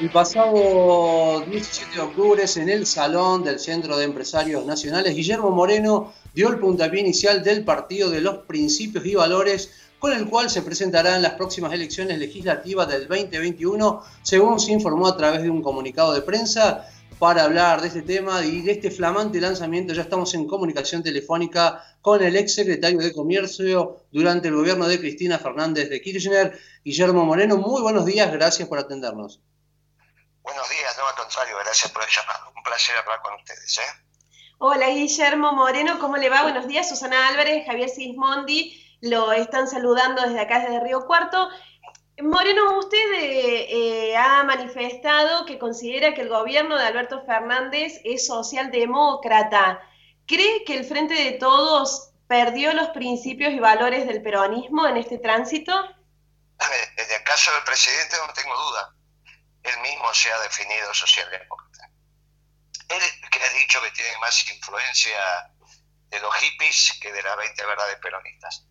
El pasado 17 de octubre, en el Salón del Centro de Empresarios Nacionales, Guillermo Moreno dio el puntapié inicial del Partido de los Principios y Valores, con el cual se presentará en las próximas elecciones legislativas del 2021, según se informó a través de un comunicado de prensa. Para hablar de este tema y de este flamante lanzamiento, ya estamos en comunicación telefónica con el ex secretario de Comercio durante el gobierno de Cristina Fernández de Kirchner, Guillermo Moreno. Muy buenos días, gracias por atendernos. Buenos días, no al contrario, gracias por el llamado. Un placer hablar con ustedes. ¿eh? Hola Guillermo Moreno, ¿cómo le va? Buenos días, Susana Álvarez, Javier Sismondi, lo están saludando desde acá, desde Río Cuarto. Moreno, usted eh, eh, ha manifestado que considera que el gobierno de Alberto Fernández es socialdemócrata. ¿Cree que el Frente de Todos perdió los principios y valores del peronismo en este tránsito? En el caso del presidente no tengo duda él mismo se ha definido socialdemócrata. Él que ha dicho que tiene más influencia de los hippies que de las 20 verdades peronistas.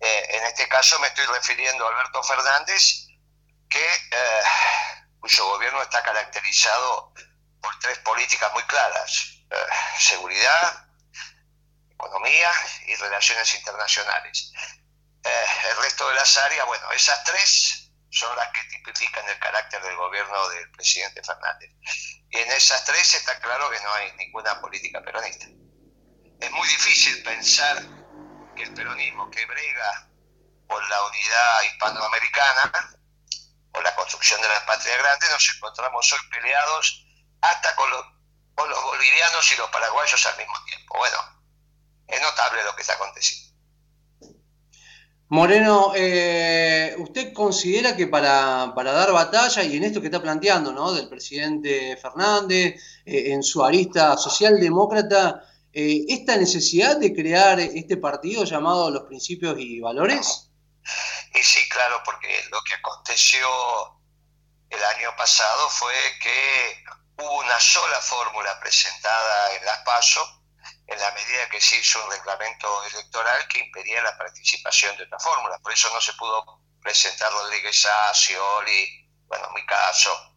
Eh, en este caso me estoy refiriendo a Alberto Fernández, que, eh, cuyo gobierno está caracterizado por tres políticas muy claras, eh, seguridad, economía y relaciones internacionales. el resto de las áreas, bueno, esas tres son las que tipifican el carácter del gobierno del presidente Fernández. Y en esas tres está claro que no hay ninguna política peronista. Es muy difícil pensar que el peronismo que brega por la unidad hispanoamericana, por la construcción de la patria grande, nos encontramos hoy peleados hasta con los, bolivianos y los paraguayos al mismo tiempo. Bueno, es notable lo que está aconteciendo. Moreno, eh, ¿usted considera que para, dar batalla, y en esto que está planteando, ¿no? Del presidente Fernández, eh, en su arista socialdemócrata, eh, esta necesidad de crear este partido llamado Los Principios y Valores? Y sí, claro, porque lo que aconteció el año pasado fue que hubo una sola fórmula presentada en las PASO en la medida que se hizo un reglamento electoral que impedía la participación de otra fórmula. Por eso no se pudo presentar Rodríguez A, Scioli, bueno, en mi caso.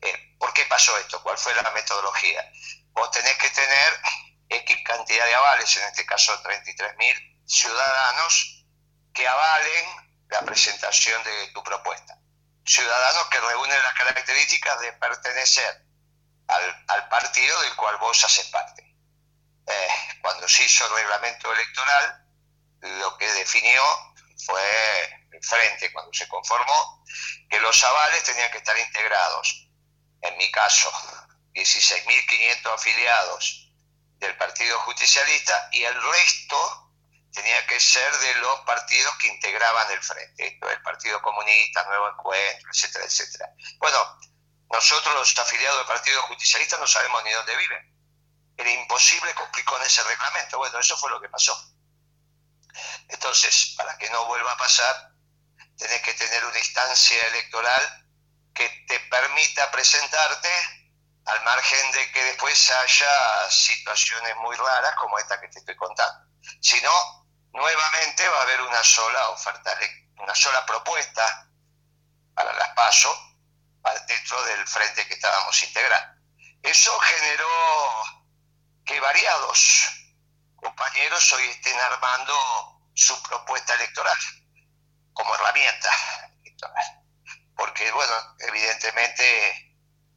Eh, ¿Por qué pasó esto? ¿Cuál fue la metodología? Vos tenés que tener X cantidad de avales, en este caso 33.000 ciudadanos, que avalen la presentación de tu propuesta. Ciudadanos que reúnen las características de pertenecer al, al partido del cual vos haces parte. Eh, cuando se hizo el reglamento electoral, lo que definió fue el frente, cuando se conformó, que los avales tenían que estar integrados. En mi caso, 16.500 afiliados del Partido Justicialista y el resto tenía que ser de los partidos que integraban el frente, esto el Partido Comunista, Nuevo Encuentro, etcétera, etcétera. Bueno, nosotros los afiliados del Partido Justicialista no sabemos ni dónde viven imposible cumplir con ese reglamento. Bueno, eso fue lo que pasó. Entonces, para que no vuelva a pasar, tenés que tener una instancia electoral que te permita presentarte al margen de que después haya situaciones muy raras como esta que te estoy contando. Si no, nuevamente va a haber una sola oferta, una sola propuesta para las PASO dentro del frente que estábamos integrando. Eso generó que variados compañeros hoy estén armando su propuesta electoral como herramienta electoral. Porque, bueno, evidentemente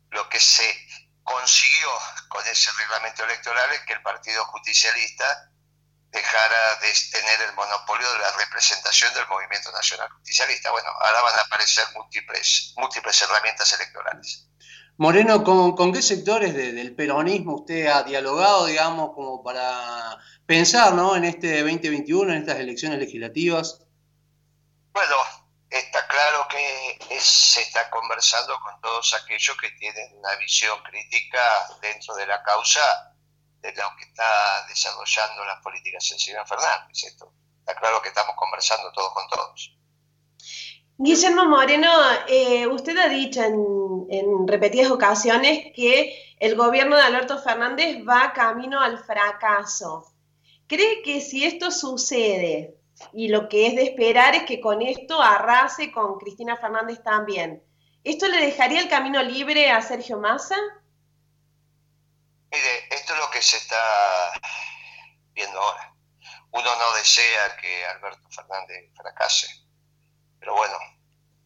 lo que se consiguió con ese reglamento electoral es que el Partido Justicialista dejara de tener el monopolio de la representación del movimiento nacional justicialista. Bueno, ahora van a aparecer múltiples, múltiples herramientas electorales. Moreno, ¿con, qué sectores del peronismo usted ha dialogado, digamos, como para pensar ¿no? en este 2021, en estas elecciones legislativas? Bueno, está claro que se está conversando con todos aquellos que tienen una visión crítica dentro de la causa de lo que está desarrollando las políticas en Silvia Fernández. Esto. Está claro que estamos conversando todos con todos. Guillermo Moreno, eh, usted ha dicho en, repetidas ocasiones que el gobierno de Alberto Fernández va camino al fracaso. ¿Cree que si esto sucede, y lo que es de esperar es que con esto arrase con Cristina Fernández también, ¿Esto le dejaría el camino libre a Sergio Massa? Mire, esto es lo que se está viendo ahora. Uno no desea que Alberto Fernández fracase, pero bueno,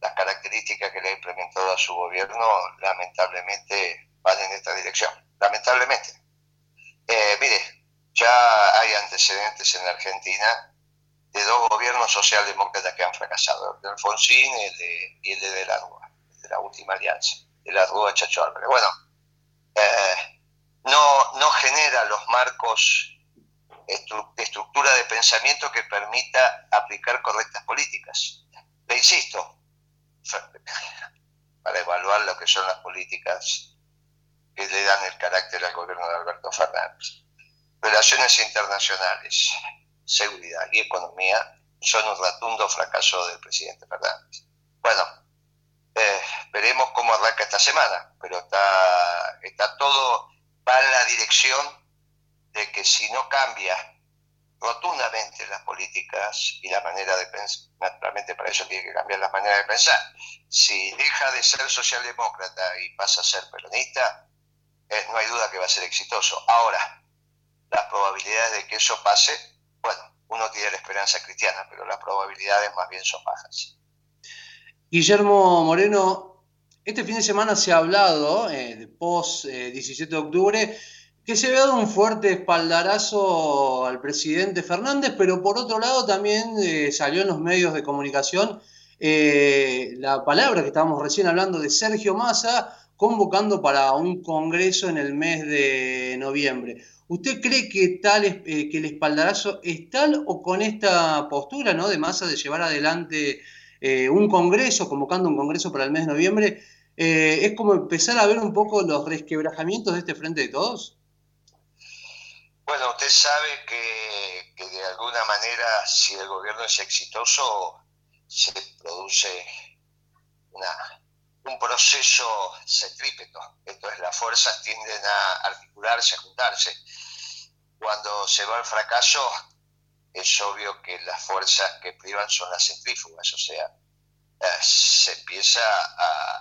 las características que le ha implementado a su gobierno lamentablemente van en esta dirección. Lamentablemente. Eh, mire, ya hay antecedentes en Argentina de dos gobiernos socialdemócratas que han fracasado, el de Alfonsín y el de, y el de, la la última alianza, de la Rúa Chacho Álvarez. Bueno, eh, no, no genera los marcos estructura de pensamiento que permita aplicar correctas políticas. Le insisto, para evaluar lo que son las políticas que le dan el carácter al gobierno de Alberto Fernández. Relaciones internacionales, seguridad y economía son un rotundo fracaso del presidente Fernández. Bueno, eh, veremos cómo arranca esta semana, pero está, está todo, va en la dirección de que si no cambia rotundamente las políticas y la manera de pensar, naturalmente para eso tiene que cambiar la manera de pensar. Si deja de ser socialdemócrata y pasa a ser peronista, eh, no hay duda que va a ser exitoso. Ahora, las probabilidades de que eso pase, bueno, uno tiene la esperanza cristiana, pero las probabilidades más bien son bajas. Guillermo Moreno, este fin de semana se ha hablado, eh, de post 17 eh, de octubre, que se dado un fuerte espaldarazo al presidente Fernández, pero por otro lado también eh, salió en los medios de comunicación la palabra que estábamos recién hablando de Sergio Massa, convocando para un congreso en el mes de noviembre. ¿Usted cree que tal eh, que el espaldarazo es tal o con esta postura ¿no? de masa de llevar adelante eh, un congreso, convocando un congreso para el mes de noviembre, eh, es como empezar a ver un poco los resquebrajamientos de este frente de todos? Bueno, usted sabe que, de alguna manera si el gobierno es exitoso se produce un proceso centrípeto. Esto es, las fuerzas tienden a articularse, a juntarse. Cuando se va al fracaso, es obvio que las fuerzas que privan son las centrífugas, o sea, eh, se empieza a,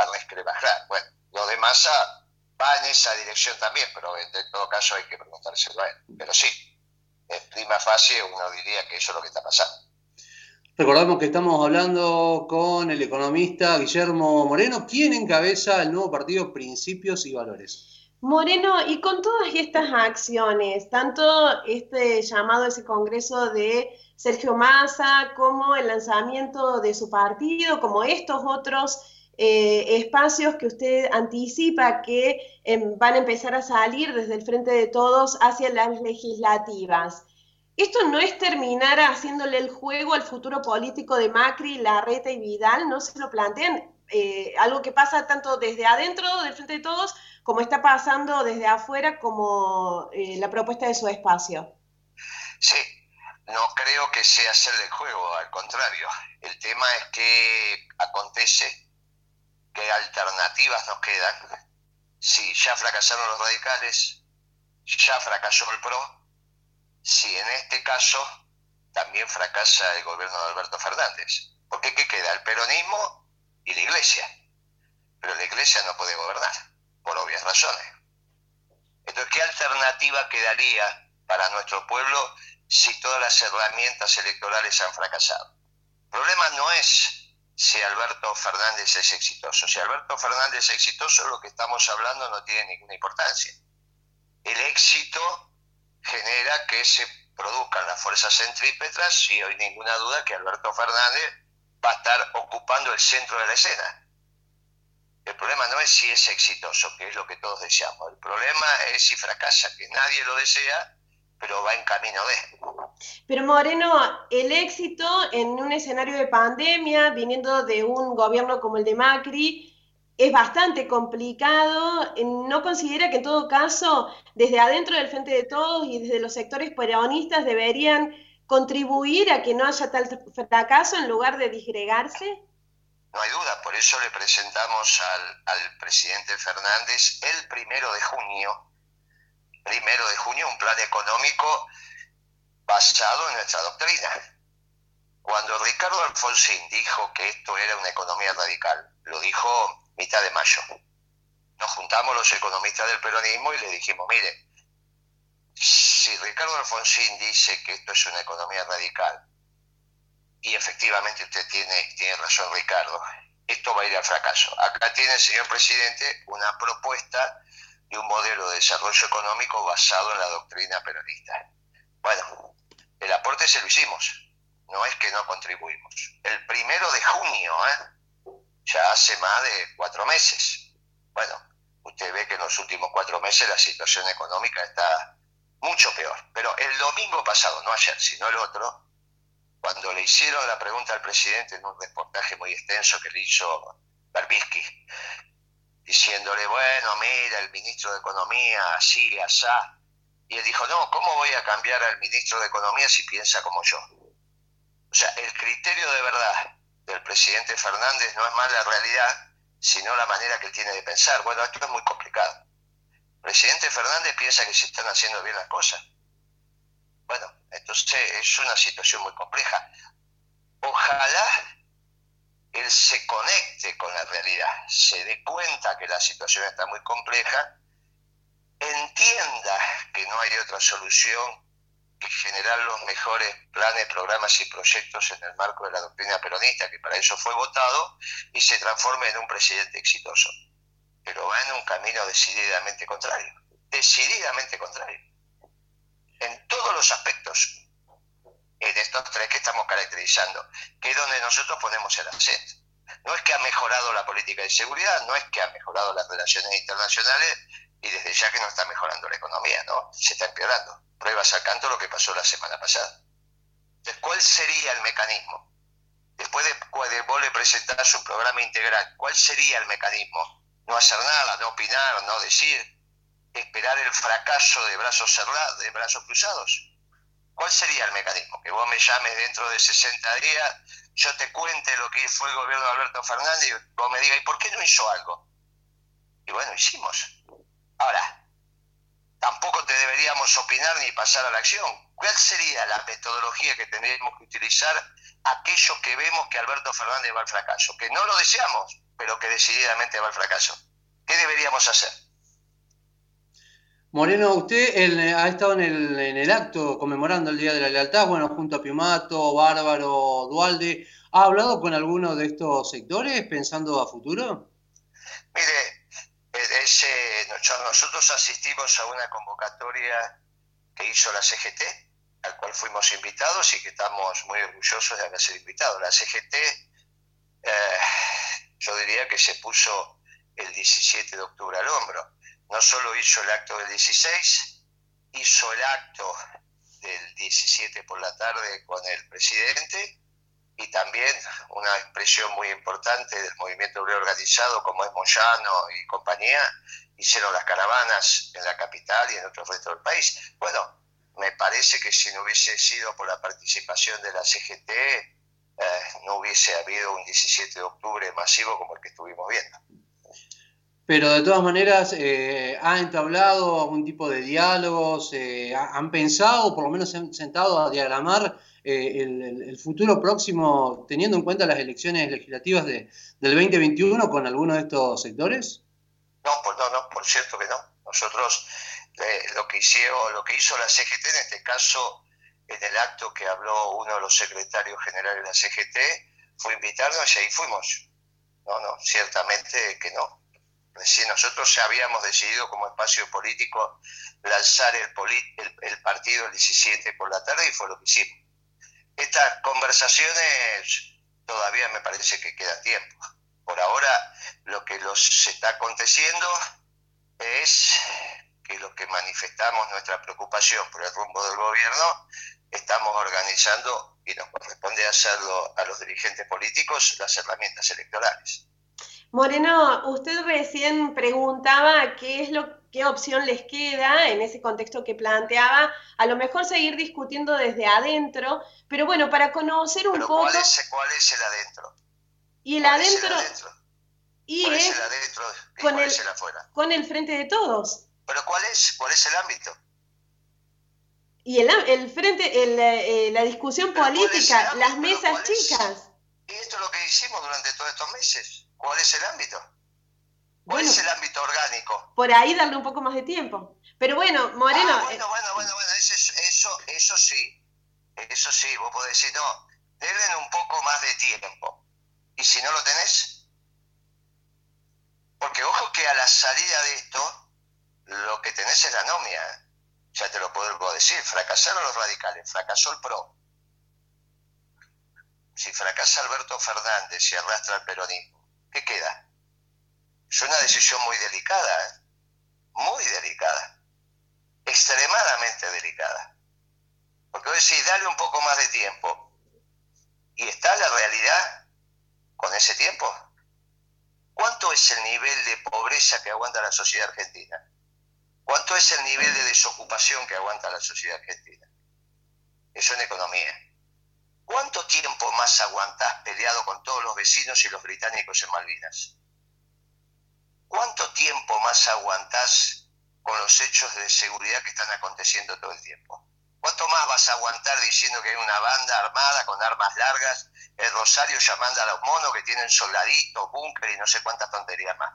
a, Bueno, lo de masa va en esa dirección también, pero en, todo caso hay que preguntárselo a él. Pero sí, en prima fase uno diría que eso es lo que está pasando. Recordamos que estamos hablando con el economista Guillermo Moreno, quien encabeza el nuevo partido Principios y Valores. Moreno, y con todas estas acciones, tanto este llamado a ese congreso de Sergio Massa, como el lanzamiento de su partido, como estos otros eh, espacios que usted anticipa que em, van a empezar a salir desde el frente de todos hacia las legislativas. Esto no es terminar haciéndole el juego al futuro político de Macri, Larreta y Vidal, no se lo plantean. Eh, algo que pasa tanto desde adentro del frente de todos como está pasando desde afuera como eh, la propuesta de su espacio. Sí, no creo que sea hacerle el juego, al contrario. El tema es que acontece que alternativas nos quedan. Si ya fracasaron los radicales, ya fracasó el PRO, si en este caso también fracasa el gobierno de Alberto Fernández. Porque ¿qué queda? El peronismo y la iglesia. Pero la iglesia no puede gobernar, por obvias razones. Entonces, ¿qué alternativa quedaría para nuestro pueblo si todas las herramientas electorales han fracasado? El problema no es si Alberto Fernández es exitoso. Si Alberto Fernández es exitoso, lo que estamos hablando no tiene ninguna importancia. El éxito genera que se produzcan las fuerzas centrípetas y hoy ninguna duda que Alberto Fernández va a estar ocupando el centro de la escena. El problema no es si es exitoso, que es lo que todos deseamos. El problema es si fracasa, que nadie lo desea, pero va en camino de. Pero Moreno, el éxito en un escenario de pandemia, viniendo de un gobierno como el de Macri, es bastante complicado. ¿No considera que en todo caso, desde adentro del Frente de Todos y desde los sectores peronistas deberían contribuir a que no haya tal fracaso en lugar de disgregarse? No hay duda, por eso le presentamos al, al presidente Fernández el primero de junio, primero de junio, un plan económico basado en nuestra doctrina. Cuando Ricardo Alfonsín dijo que esto era una economía radical, lo dijo mitad de mayo. Nos juntamos los economistas del peronismo y le dijimos, mire, si Ricardo Alfonsín dice que esto es una economía radical, y efectivamente usted tiene, tiene razón Ricardo, esto va a ir al fracaso. Acá tiene, señor presidente, una propuesta de un modelo de desarrollo económico basado en la doctrina peronista. Bueno, el aporte se lo hicimos, no es que no contribuimos. El primero de junio, ¿eh? ya hace más de cuatro meses. Bueno, usted ve que en los últimos cuatro meses la situación económica está mucho peor. Pero el domingo pasado, no ayer, sino el otro, cuando le hicieron la pregunta al presidente en un reportaje muy extenso que le hizo Berbisky, diciéndole, bueno, mira, el ministro de Economía, así, asá. Y él dijo, no, ¿cómo voy a cambiar al ministro de Economía si piensa como yo? O sea, el criterio de verdad del presidente Fernández no es más la realidad, sino la manera que él tiene de pensar. Bueno, esto es muy complicado. El presidente Fernández piensa que se están haciendo bien las cosas. Bueno, entonces es una situación muy compleja. Ojalá él se conecte con la realidad, se dé cuenta que la situación está muy compleja, entienda que no hay otra solución que generar los mejores planes, programas y proyectos en el marco de la doctrina peronista, que para eso fue votado, y se transforme en un presidente exitoso. Pero va en un camino decididamente contrario, decididamente contrario en todos los aspectos, en estos tres que estamos caracterizando, que es donde nosotros ponemos el acento. No es que ha mejorado la política de seguridad, no es que ha mejorado las relaciones internacionales y desde ya que no está mejorando la economía, ¿no? Se está empeorando. Pruebas al canto lo que pasó la semana pasada. Entonces, ¿cuál sería el mecanismo? Después de, de vos le presentar su programa integral, ¿cuál sería el mecanismo? No hacer nada, no opinar, no decir, esperar el fracaso de brazos cerrados, de brazos cruzados? ¿Cuál sería el mecanismo? Que vos me llames dentro de 60 días, yo te cuente lo que fue el gobierno de Alberto Fernández y vos me digas, ¿y por qué no hizo algo? Y bueno, hicimos. Ahora, tampoco te deberíamos opinar ni pasar a la acción. ¿Cuál sería la metodología que tendríamos que utilizar aquellos que vemos que Alberto Fernández va al fracaso? Que no lo deseamos, pero que decididamente va al fracaso. ¿Qué deberíamos hacer? Moreno, usted ha estado en el, en el, acto conmemorando el Día de la Lealtad, bueno, junto a Piumato, Bárbaro, Dualde. ¿Ha hablado con alguno de estos sectores pensando a futuro? Mire, ese, nosotros asistimos a una convocatoria que hizo la CGT, al cual fuimos invitados y que estamos muy orgullosos de haber sido invitados. La CGT, eh, yo diría que se puso el 17 de octubre al hombro no solo hizo el acto del 16, hizo el acto del 17 por la tarde con el presidente y también una expresión muy importante del movimiento obrero organizado como es Moyano y compañía, hicieron las caravanas en la capital y en otros restos del país. Bueno, me parece que si no hubiese sido por la participación de la CGT, eh, no hubiese habido un 17 de octubre masivo como el que estuvimos viendo pero de todas maneras eh, ha entablado algún tipo de diálogos, eh, han pensado, por lo menos se han sentado a diagramar eh, el, futuro próximo, teniendo en cuenta las elecciones legislativas de, del 2021 con alguno de estos sectores? No, pues no, no, por cierto que no. Nosotros lo, que hicieron, lo que hizo la CGT, en este caso, en el acto que habló uno de los secretarios generales de la CGT, fue invitarnos y ahí fuimos. No, no, ciertamente que no si nosotros habíamos decidido como espacio político lanzar el, el, partido el 17 por la tarde y fue lo que hicimos. Estas conversaciones todavía me parece que queda tiempo. Por ahora lo que los está aconteciendo es que los que manifestamos nuestra preocupación por el rumbo del gobierno estamos organizando y nos corresponde hacerlo a los dirigentes políticos las herramientas electorales. Moreno, usted recién preguntaba qué es lo qué opción les queda en ese contexto que planteaba, a lo mejor seguir discutiendo desde adentro, pero bueno, para conocer un poco... ¿cuál es, ¿Cuál es el adentro? Y el adentro... Y ¿Cuál es, el adentro y con cuál el, es el afuera? Con el frente de todos. ¿Pero cuál es? ¿Cuál es el ámbito? Y el, el frente, el, eh, la discusión política, las mesas chicas. Y esto es lo que hicimos durante todos estos meses. ¿Cuál es el ámbito? ¿Cuál es el ámbito orgánico? Por ahí darle un poco más de tiempo. Pero bueno, Moreno. Ah, bueno, bueno, bueno, bueno, eso, eso, eso sí. Eso sí, vos podés decir, no, denle un poco más de tiempo. ¿Y si no lo tenés? Porque ojo que a la salida de esto, lo que tenés es la nomia. Ya te lo puedo decir, fracasaron los radicales, fracasó el PRO. Si fracasa Alberto Fernández y arrastra el peronismo, ¿qué queda? Es una decisión muy delicada, ¿eh? muy delicada, extremadamente delicada. Porque vos decís, dale un poco más de tiempo. ¿Y está la realidad con ese tiempo? ¿Cuánto es el nivel de pobreza que aguanta la sociedad argentina? ¿Cuánto es el nivel de desocupación que aguanta la sociedad argentina? Eso en economía. ¿Cuánto tiempo más aguantás peleado con todos los vecinos y los británicos en Malvinas? ¿Cuánto tiempo más aguantás con los hechos de seguridad que están aconteciendo todo el tiempo? ¿Cuánto más vas a aguantar diciendo que hay una banda armada con armas largas, el Rosario llamando a los monos que tienen soldaditos, búnker y no sé cuántas tonterías más?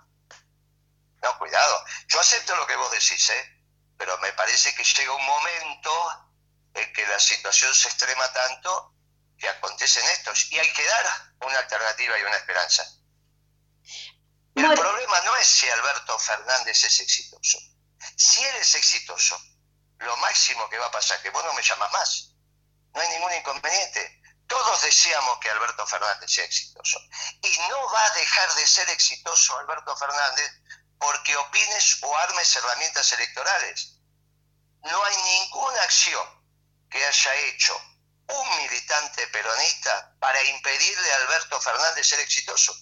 No, cuidado. Yo acepto lo que vos decís, ¿eh? Pero me parece que llega un momento en que la situación se extrema tanto que acontecen estos y hay que dar una alternativa y una esperanza. El problema no es si Alberto Fernández es exitoso. Si él es exitoso, lo máximo que va a pasar es que vos no me llamas más. No hay ningún inconveniente. Todos deseamos que Alberto Fernández sea exitoso. Y no va a dejar de ser exitoso Alberto Fernández porque opines o armes herramientas electorales. No hay ninguna acción que haya hecho un militante peronista para impedirle a Alberto Fernández ser exitoso.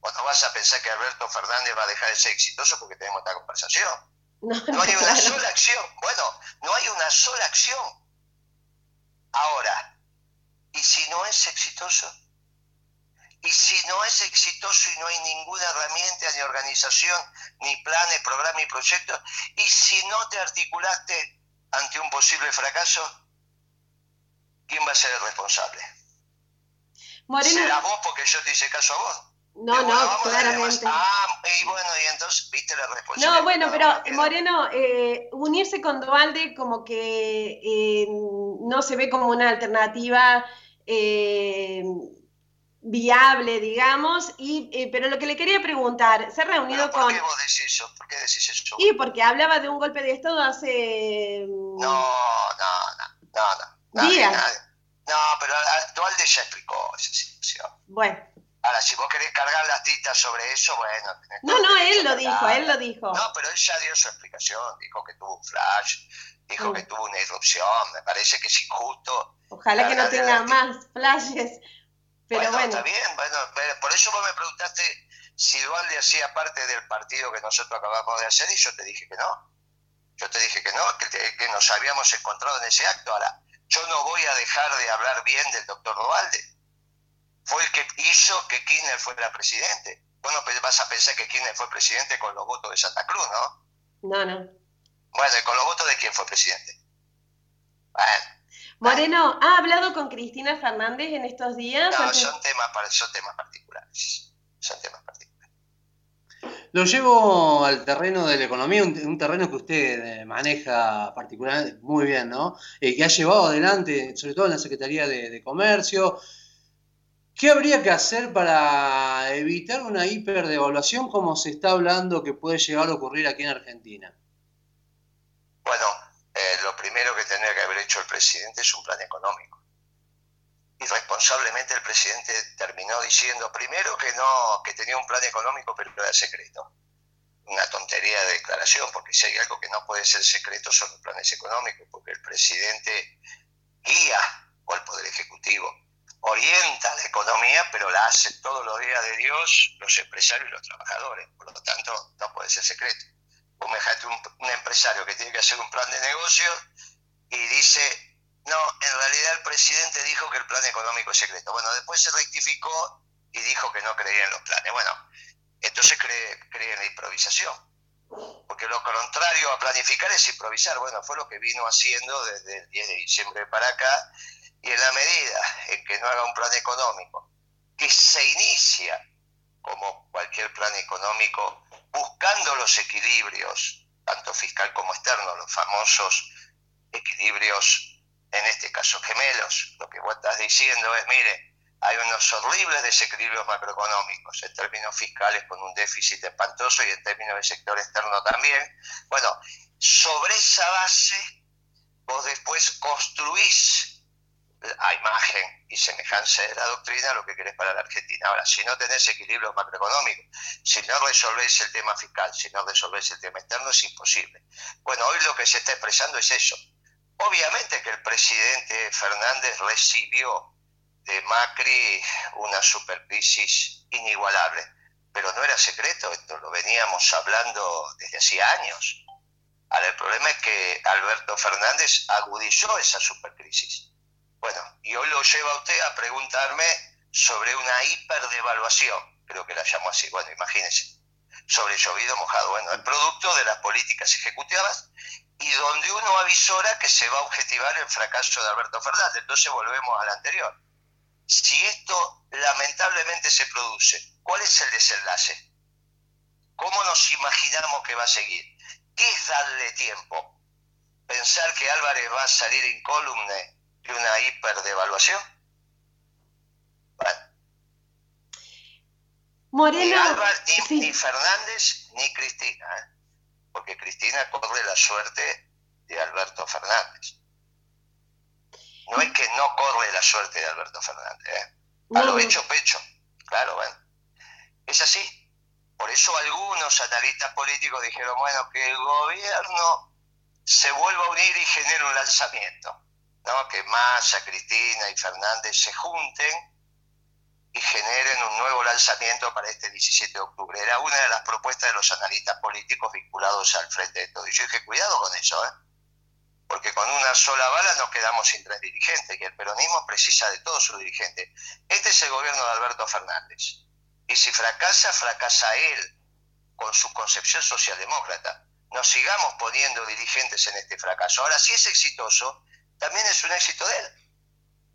O no vas a pensar que Alberto Fernández va a dejar de ser exitoso porque tenemos esta conversación. No, hay una sola acción. Bueno, no hay una sola acción. Ahora, ¿y si no es exitoso? Y si no es exitoso y no hay ninguna herramienta, ni organización, ni planes, programas y proyectos, y si no te articulaste ante un posible fracaso, ¿quién va a ser el responsable? ¿Será vos porque yo te hice caso a vos? No, no, claramente. Ah, y bueno, y entonces viste la responsabilidad. No, bueno, pero Moreno, eh, unirse con Dualde como que eh, no se ve como una alternativa eh, viable, digamos, y, pero lo que le quería preguntar, se ha reunido con... ¿Por qué vos decís eso? ¿Por qué decís eso? Y porque hablaba de un golpe de Estado hace... No, no, no, no, no. Días. No, pero Dualde ya explicó esa situación. Bueno. Ahora, si vos querés cargar las tintas sobre eso, bueno. No, no, él lo dijo, él lo dijo. No, pero él ya dio su explicación, dijo que tuvo un flash, dijo que tuvo una irrupción, me parece que es injusto. Ojalá que no tenga más flashes, pero bueno, Está bien, bueno, por eso vos me preguntaste si Dualde hacía parte del partido que nosotros acabamos de hacer y yo te dije que no. Yo te dije que no, que, que nos habíamos encontrado en ese acto. Ahora, yo no voy a dejar de hablar bien del doctor Dualde fue el que hizo que Kirchner fuera presidente. Bueno, pues vas a pensar que Kirchner fue presidente con los votos de Santa Cruz, ¿no? No, no. Bueno, ¿con los votos de quién fue presidente? Bueno. Moreno, ¿ha hablado con Cristina Fernández en estos días? No, son temas, son temas particulares. Son temas particulares. Lo llevo al terreno de la economía, un, terreno que usted eh, maneja particularmente muy bien, ¿no? Eh, que ha llevado adelante, sobre todo en la Secretaría de Comercio, ¿Qué habría que hacer para evitar una hiperdevaluación como se está hablando que puede llegar a ocurrir aquí en Argentina? Bueno, eh, lo primero que tendría que haber hecho el presidente es un plan económico. Y responsablemente el presidente terminó diciendo primero que no, que tenía un plan económico pero era secreto. Una tontería de declaración, porque si hay algo que no puede ser secreto son los planes económicos, porque el presidente guía o el Poder Ejecutivo orienta la economía, pero la hace todos los días de Dios los empresarios y los trabajadores. Por lo tanto, no puede ser secreto. Vos un, empresario que tiene que hacer un plan de negocio y dice, no, en realidad el presidente dijo que el plan económico es secreto. Bueno, después se rectificó y dijo que no creía en los planes. Bueno, entonces cree, cree en la improvisación. Porque lo contrario a planificar es improvisar. Bueno, fue lo que vino haciendo desde el 10 de diciembre para acá, y en la medida en que no haga un plan económico, que se inicia como cualquier plan económico, buscando los equilibrios, tanto fiscal como externo, los famosos equilibrios, en este caso gemelos, lo que vos estás diciendo es, mire, hay unos horribles desequilibrios macroeconómicos, en términos fiscales con un déficit espantoso y en términos del sector externo también. Bueno, sobre esa base vos después construís a imagen y semejanza de la doctrina lo que querés para la Argentina. Ahora, si no tenés equilibrio macroeconómico, si no resolvéis el tema fiscal, si no resolvéis el tema externo, es imposible. Bueno, hoy lo que se está expresando es eso. Obviamente que el presidente Fernández recibió de Macri una supercrisis inigualable. Pero no era secreto, esto lo veníamos hablando desde hacía años. Ahora, el problema es que Alberto Fernández agudizó esa supercrisis. Bueno, y hoy lo lleva usted a preguntarme sobre una hiperdevaluación, creo que la llamo así, bueno, imagínense, sobre llovido mojado. Bueno, el producto de las políticas ejecutivas y donde uno avisora que se va a objetivar el fracaso de Alberto Fernández. Entonces volvemos al anterior si esto lamentablemente se produce, ¿cuál es el desenlace? ¿Cómo nos imaginamos que va a seguir? ¿Qué es darle tiempo? ¿Pensar que Álvarez va a salir incólume de una hiperdevaluación? Bueno. Moreno, ni, ni, Fernández ni Cristina, ¿eh? Porque Cristina corre la suerte de Alberto Fernández. No es que no corre la suerte de Alberto Fernández, ¿eh? a lo hecho pecho, claro, bueno. Es así. Por eso algunos analistas políticos dijeron, bueno, que el gobierno se vuelva a unir y genere un lanzamiento, ¿no? Que Massa, Cristina y Fernández se junten y generen un nuevo lanzamiento para este 17 de octubre. Era una de las propuestas de los analistas políticos vinculados al frente de todo. Y yo dije, cuidado con eso, ¿eh? porque con una sola bala nos quedamos sin tres dirigentes y el peronismo precisa de todos sus dirigentes. Este es el gobierno de Alberto Fernández. Y si fracasa, fracasa él con su concepción socialdemócrata. No sigamos poniendo dirigentes en este fracaso. Ahora, si es exitoso, también es un éxito de él.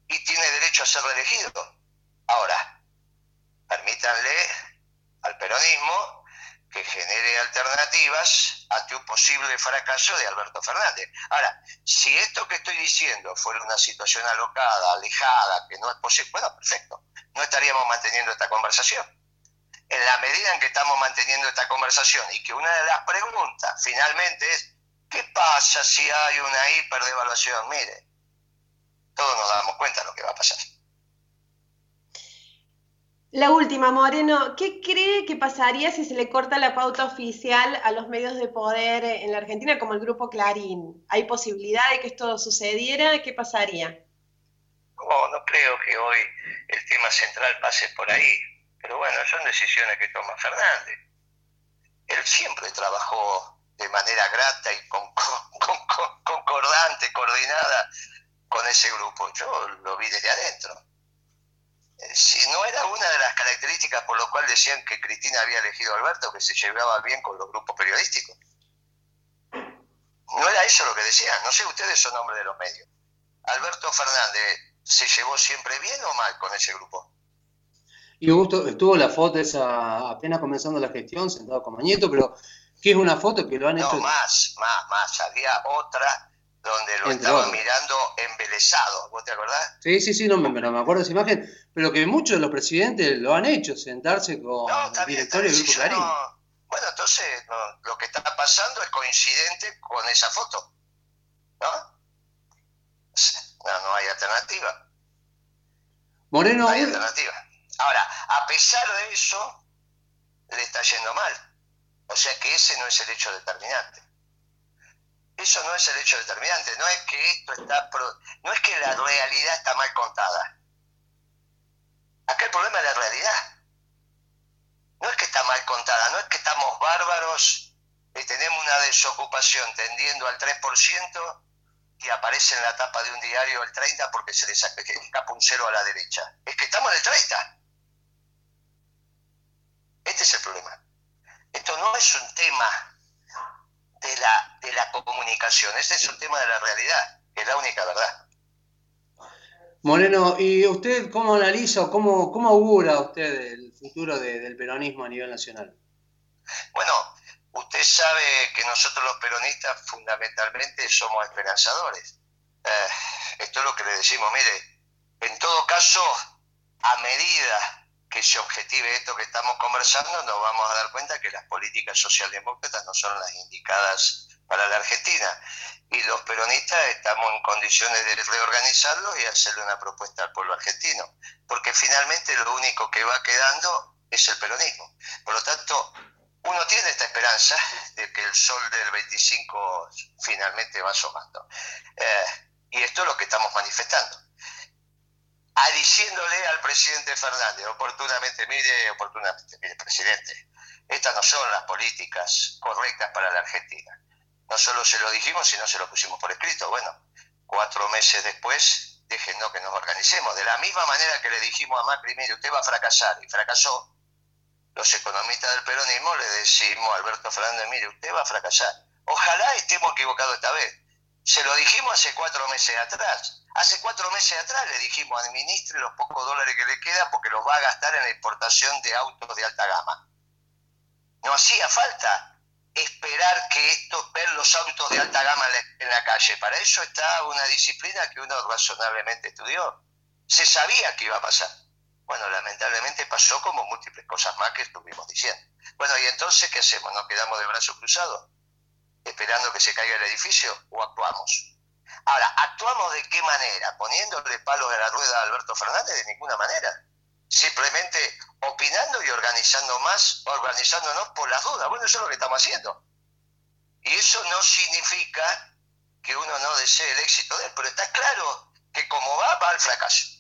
Y tiene derecho a ser reelegido. Ahora, permítanle al peronismo que genere alternativas ante un posible fracaso de Alberto Fernández. Ahora, si esto que estoy diciendo fuera una situación alocada, alejada, que no es posible, bueno, perfecto, no estaríamos manteniendo esta conversación. En la medida en que estamos manteniendo esta conversación y que una de las preguntas finalmente es, ¿qué pasa si hay una hiperdevaluación? Mire, todos nos damos cuenta de lo que va a pasar. La última, Moreno, ¿qué cree que pasaría si se le corta la pauta oficial a los medios de poder en la Argentina como el Grupo Clarín? ¿Hay posibilidad de que esto sucediera? ¿Qué pasaría? No, no creo que hoy el tema central pase por ahí, pero bueno, son decisiones que toma Fernández. Él siempre trabajó de manera grata y concordante, coordinada con ese grupo. Yo lo vi desde adentro si no era una de las características por lo cual decían que Cristina había elegido a Alberto, que se llevaba bien con los grupos periodísticos. No era eso lo que decían, no sé, ustedes son hombres de los medios. Alberto Fernández, ¿se llevó siempre bien o mal con ese grupo? Y Augusto, estuvo la foto esa apenas comenzando la gestión, sentado con Mañeto, pero ¿qué es una foto que lo han hecho? No, más, más, más. Había otra donde lo estaban mirando embelesado, ¿vos te acordás? Sí, sí, sí, no me, me acuerdo de esa imagen, pero que muchos de los presidentes lo han hecho, sentarse con el directorio del Grupo Clarín. bueno, entonces lo que está pasando es coincidente con esa foto, ¿no? No, no hay alternativa. Moreno. No hay alternativa. Ahora, a pesar de eso, le está yendo mal. O sea que ese no es el hecho determinante eso no es el hecho determinante, no es que esto está, no es que la realidad está mal contada. Acá el problema es la realidad. No es que está mal contada, no es que estamos bárbaros y tenemos una desocupación tendiendo al 3% y aparece en la tapa de un diario el 30 porque se le escapa un cero a la derecha. Es que estamos en el 30. Este es el problema. Esto no es un tema de la, de la comunicación. Ese es un tema de la realidad, es la única verdad. Moreno, ¿y usted cómo analiza o cómo, cómo augura usted el futuro del peronismo a nivel nacional? Bueno, usted sabe que nosotros los peronistas fundamentalmente somos esperanzadores. Eh, esto es lo que le decimos, mire, en todo caso, a medida que se objetive esto que estamos conversando, nos vamos a dar cuenta que las políticas socialdemócratas no son las indicadas para la Argentina. Y los peronistas estamos en condiciones de reorganizarlo y hacerle una propuesta al pueblo argentino. Porque finalmente lo único que va quedando es el peronismo. Por lo tanto, uno tiene esta esperanza de que el sol del 25 finalmente va asomando. Eh, y esto es lo que estamos manifestando. Diciéndole al presidente Fernández, oportunamente, mire, oportunamente, mire, presidente, estas no son las políticas correctas para la Argentina. No solo se lo dijimos, sino se lo pusimos por escrito. Bueno, cuatro meses después, déjenos que nos organicemos. De la misma manera que le dijimos a Macri, mire, usted va a fracasar, y fracasó, los economistas del peronismo le decimos a Alberto Fernández, mire, usted va a fracasar. Ojalá estemos equivocados esta vez. Se lo dijimos hace cuatro meses atrás. Hace cuatro meses atrás le dijimos, administre los pocos dólares que le quedan porque los va a gastar en la importación de autos de alta gama. No hacía falta esperar que esto, ver los autos de alta gama en la calle. Para eso está una disciplina que uno razonablemente estudió. Se sabía que iba a pasar. Bueno, lamentablemente pasó como múltiples cosas más que estuvimos diciendo. Bueno, ¿y entonces qué hacemos? ¿Nos quedamos de brazos cruzados? ¿Esperando que se caiga el edificio o actuamos? Ahora, ¿actuamos de qué manera? ¿Poniéndole palos a la rueda a Alberto Fernández? De ninguna manera. Simplemente opinando y organizando más, organizándonos por las dudas. Bueno, eso es lo que estamos haciendo. Y eso no significa que uno no desee el éxito de él, pero está claro que como va, va al fracaso.